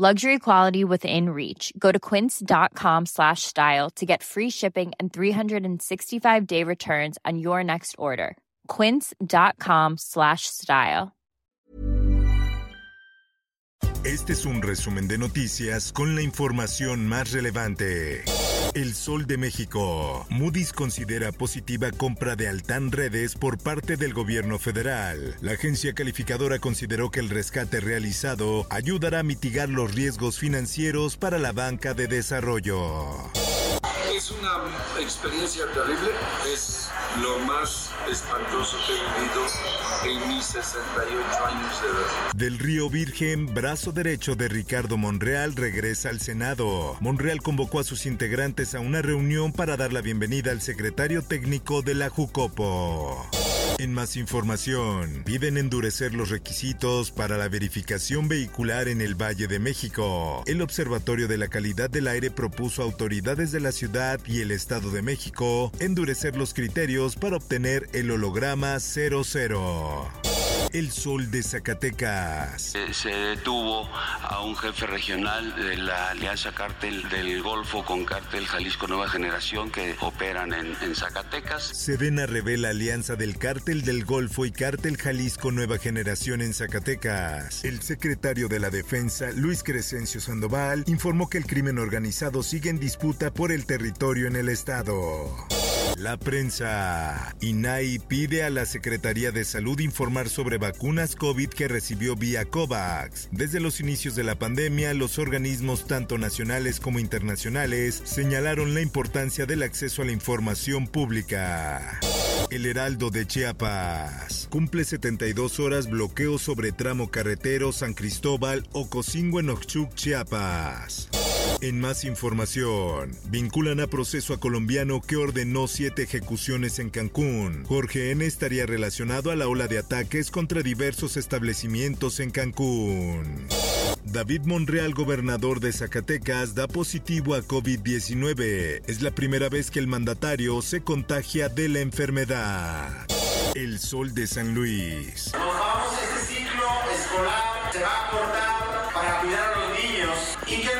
Luxury quality within reach. Go to quince.com slash style to get free shipping and 365-day returns on your next order. quince.com slash style. Este es un resumen de noticias con la información más relevante. El Sol de México. Moody's considera positiva compra de Altan Redes por parte del gobierno federal. La agencia calificadora consideró que el rescate realizado ayudará a mitigar los riesgos financieros para la banca de desarrollo. Es una experiencia terrible, es lo más espantoso que he vivido en mis 68 años de edad. Del Río Virgen, brazo derecho de Ricardo Monreal regresa al Senado. Monreal convocó a sus integrantes a una reunión para dar la bienvenida al secretario técnico de la Jucopo. En más información, piden endurecer los requisitos para la verificación vehicular en el Valle de México. El Observatorio de la Calidad del Aire propuso a autoridades de la ciudad y el Estado de México endurecer los criterios para obtener el holograma 00. El Sol de Zacatecas. Eh, Se detuvo a un jefe regional de la Alianza Cártel del Golfo con Cártel Jalisco Nueva Generación que operan en, en Zacatecas. Sedena revela alianza del Cártel del Golfo y Cártel Jalisco Nueva Generación en Zacatecas. El secretario de la Defensa, Luis Crescencio Sandoval, informó que el crimen organizado sigue en disputa por el territorio en el estado. La prensa. INAI pide a la Secretaría de Salud informar sobre vacunas COVID que recibió vía COVAX. Desde los inicios de la pandemia, los organismos tanto nacionales como internacionales señalaron la importancia del acceso a la información pública. El Heraldo de Chiapas. Cumple 72 horas bloqueo sobre tramo carretero San Cristóbal Ocosingo en Chiapas. En más información, vinculan a proceso a colombiano que ordenó siete ejecuciones en Cancún. Jorge N. estaría relacionado a la ola de ataques contra diversos establecimientos en Cancún. David Monreal, gobernador de Zacatecas, da positivo a COVID-19. Es la primera vez que el mandatario se contagia de la enfermedad. El sol de San Luis. Nos vamos este ciclo escolar, se va a cortar para cuidar a los niños y que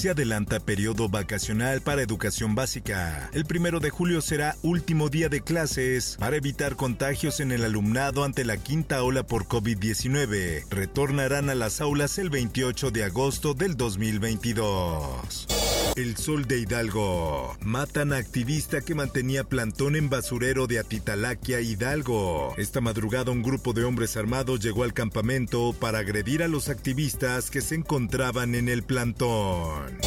Se adelanta periodo vacacional para educación básica. El primero de julio será último día de clases para evitar contagios en el alumnado ante la quinta ola por COVID-19. Retornarán a las aulas el 28 de agosto del 2022. El Sol de Hidalgo. Matan a activista que mantenía plantón en basurero de Atitalaquia, Hidalgo. Esta madrugada un grupo de hombres armados llegó al campamento para agredir a los activistas que se encontraban en el plantón.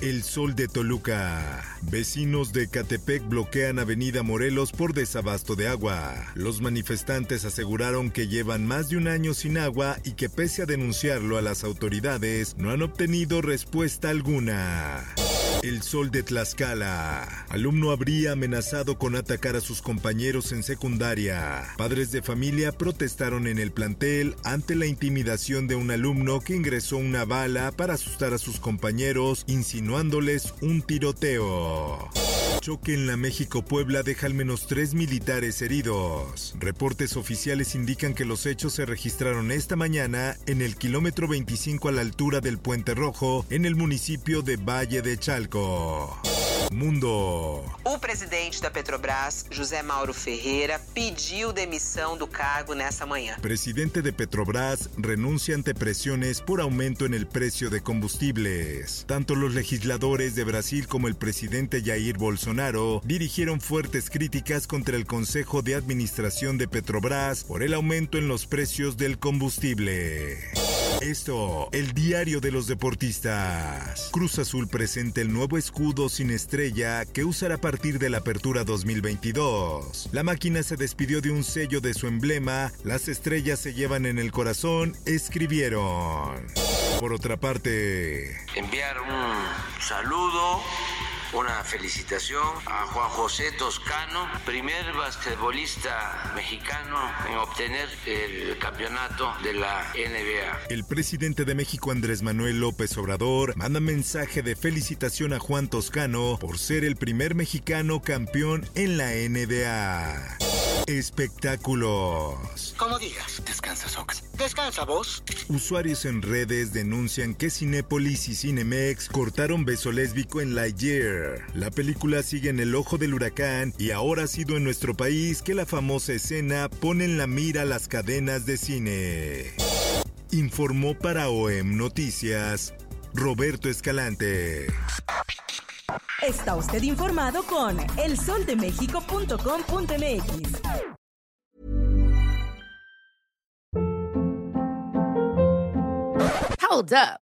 El Sol de Toluca. Vecinos de Catepec bloquean Avenida Morelos por desabasto de agua. Los manifestantes aseguraron que llevan más de un año sin agua y que pese a denunciarlo a las autoridades, no han obtenido respuesta alguna. El sol de Tlaxcala. Alumno habría amenazado con atacar a sus compañeros en secundaria. Padres de familia protestaron en el plantel ante la intimidación de un alumno que ingresó una bala para asustar a sus compañeros, insinuándoles un tiroteo. Choque en la México-Puebla deja al menos tres militares heridos. Reportes oficiales indican que los hechos se registraron esta mañana en el kilómetro 25 a la altura del Puente Rojo, en el municipio de Valle de Chalco. Mundo. O presidente da Petrobras, José Mauro Ferreira, pediu demissão do cargo nessa manhã. Presidente de Petrobras renuncia ante presiones por aumento en el precio de combustibles. Tanto los legisladores de Brasil como el presidente Jair Bolsonaro dirigieron fuertes críticas contra el Consejo de Administración de Petrobras por el aumento en los precios del combustible. Esto, el diario de los deportistas. Cruz Azul presenta el nuevo escudo sin estrella que usará a partir de la apertura 2022. La máquina se despidió de un sello de su emblema, las estrellas se llevan en el corazón, escribieron. Por otra parte, enviar un saludo una felicitación a Juan José Toscano, primer basquetbolista mexicano en obtener el campeonato de la NBA. El presidente de México Andrés Manuel López Obrador manda mensaje de felicitación a Juan Toscano por ser el primer mexicano campeón en la NBA. Espectáculos. Como digas. Descansa, Sox. Descansa, vos. Usuarios en redes denuncian que Cinépolis y Cinemex cortaron beso lésbico en Lightyear. La película sigue en el ojo del huracán y ahora ha sido en nuestro país que la famosa escena pone en la mira las cadenas de cine. Informó para OEM Noticias Roberto Escalante. Está usted informado con elsoldemexico.com.mx. Hold up.